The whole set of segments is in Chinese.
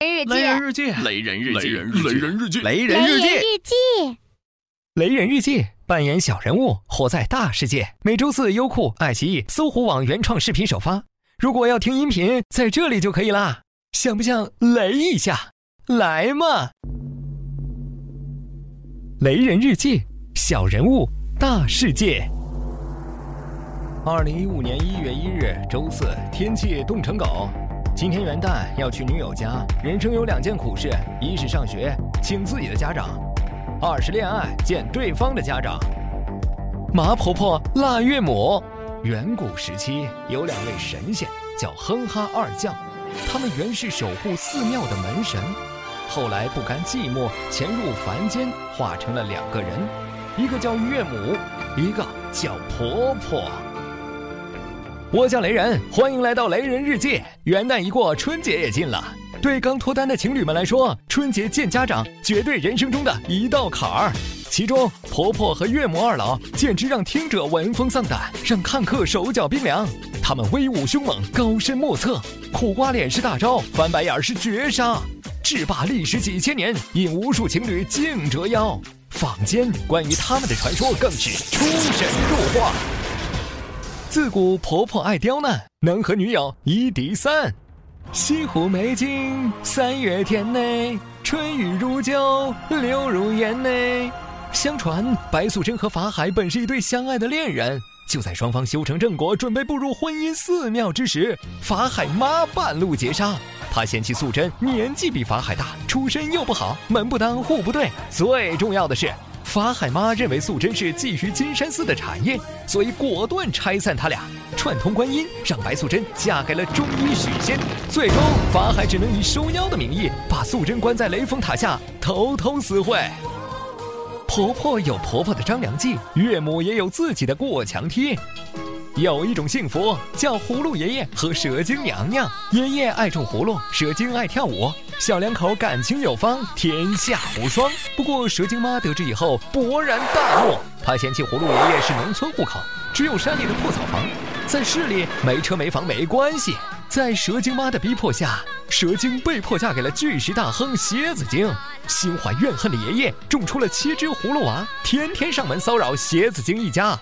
日记，雷人日记，雷人日记，雷人日记，雷人日记，雷人日记，雷人日记扮演小人物，活在大世界。每周四优酷、爱奇艺、搜狐网原创视频首发。如果要听音频，在这里就可以啦。想不想雷一下？来嘛！雷人日记，小人物，大世界。二零一五年一月一日，周四，天气冻成狗。今天元旦要去女友家，人生有两件苦事：一是上学，请自己的家长；二是恋爱，见对方的家长。麻婆婆、腊岳母。远古时期有两位神仙，叫哼哈二将，他们原是守护寺庙的门神，后来不甘寂寞，潜入凡间，化成了两个人，一个叫岳母，一个叫婆婆。我叫雷人，欢迎来到雷人日记。元旦一过，春节也近了。对刚脱单的情侣们来说，春节见家长绝对人生中的一道坎儿。其中，婆婆和岳母二老简直让听者闻风丧胆，让看客手脚冰凉。他们威武凶猛，高深莫测，苦瓜脸是大招，翻白眼是绝杀，制霸历史几千年，引无数情侣竞折腰。坊间关于他们的传说更是出神入化。自古婆婆爱刁难，能和女友一敌三。西湖美景三月天内，春雨如酒流入眼内。相传白素贞和法海本是一对相爱的恋人，就在双方修成正果，准备步入婚姻寺庙之时，法海妈半路截杀。他嫌弃素贞年纪比法海大，出身又不好，门不当户不对。最重要的是，法海妈认为素贞是觊觎金山寺的产业，所以果断拆散他俩，串通观音，让白素贞嫁给了中医许仙。最终，法海只能以收妖的名义把素贞关在雷峰塔下，偷偷私会。婆婆有婆婆的张良计，岳母也有自己的过墙梯。有一种幸福叫葫芦爷爷和蛇精娘娘，爷爷爱种葫芦，蛇精爱跳舞，小两口感情有方，天下无双。不过蛇精妈得知以后勃然大怒，她嫌弃葫芦爷爷是农村户口，只有山里的破草房，在市里没车没房没关系。在蛇精妈的逼迫下，蛇精被迫嫁给了巨石大亨蝎子精。心怀怨恨的爷爷种出了七只葫芦娃，天天上门骚扰蝎子精一家。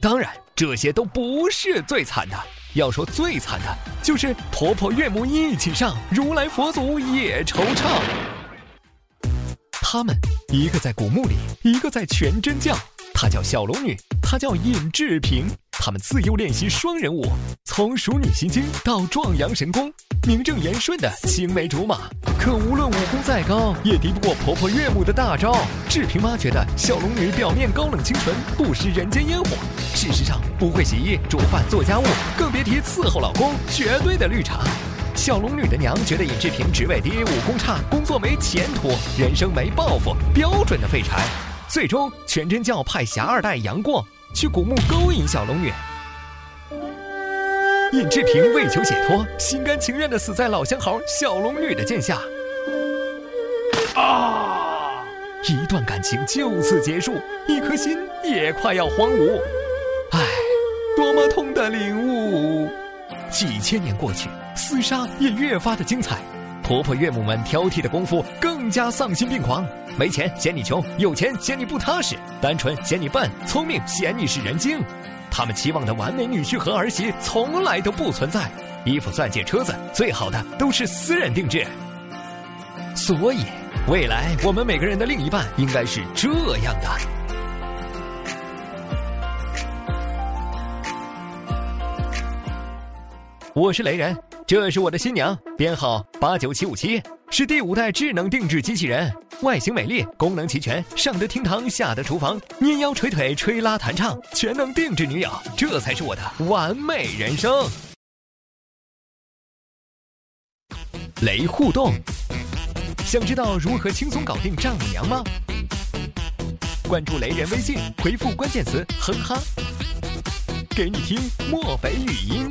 当然，这些都不是最惨的。要说最惨的，就是婆婆岳母一起上，如来佛祖也惆怅。他们一个在古墓里，一个在全真教。她叫小龙女，她叫尹志平。他们自幼练习双人舞，从《熟女心经》到《壮阳神功》，名正言顺的青梅竹马。可无论武功再高，也敌不过婆婆岳母的大招。志平妈觉得小龙女表面高冷清纯，不食人间烟火，事实上不会洗衣、煮饭、做家务，更别提伺候老公，绝对的绿茶。小龙女的娘觉得尹志平职位低、武功差、工作没前途、人生没抱负，标准的废柴。最终，全真教派侠二代杨过。去古墓勾引小龙女，尹志平为求解脱，心甘情愿的死在老相好小龙女的剑下。啊！一段感情就此结束，一颗心也快要荒芜。唉，多么痛的领悟！几千年过去，厮杀也越发的精彩。婆婆岳母们挑剔的功夫更加丧心病狂，没钱嫌你穷，有钱嫌你不踏实，单纯嫌你笨，聪明嫌你是人精。他们期望的完美女婿和儿媳从来都不存在，衣服、钻戒、车子，最好的都是私人定制。所以，未来我们每个人的另一半应该是这样的。我是雷人。这是我的新娘，编号八九七五七，是第五代智能定制机器人，外形美丽，功能齐全，上得厅堂，下得厨房，捏腰捶腿，吹拉弹唱，全能定制女友，这才是我的完美人生。雷互动，想知道如何轻松搞定丈母娘吗？关注雷人微信，回复关键词“哼哈”，给你听墨菲语音。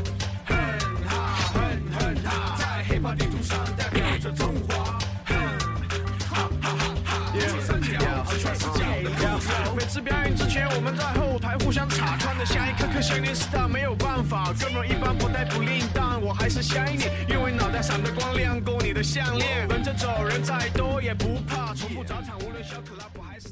次表演之前，我们在后台互相查，穿的像一颗颗项链 star，没有办法，哥们一般不带不吝，但我还是想你，因为脑袋闪的光亮够你的项链。跟着走人再多也不怕，从不找场，无论小可拉布还是。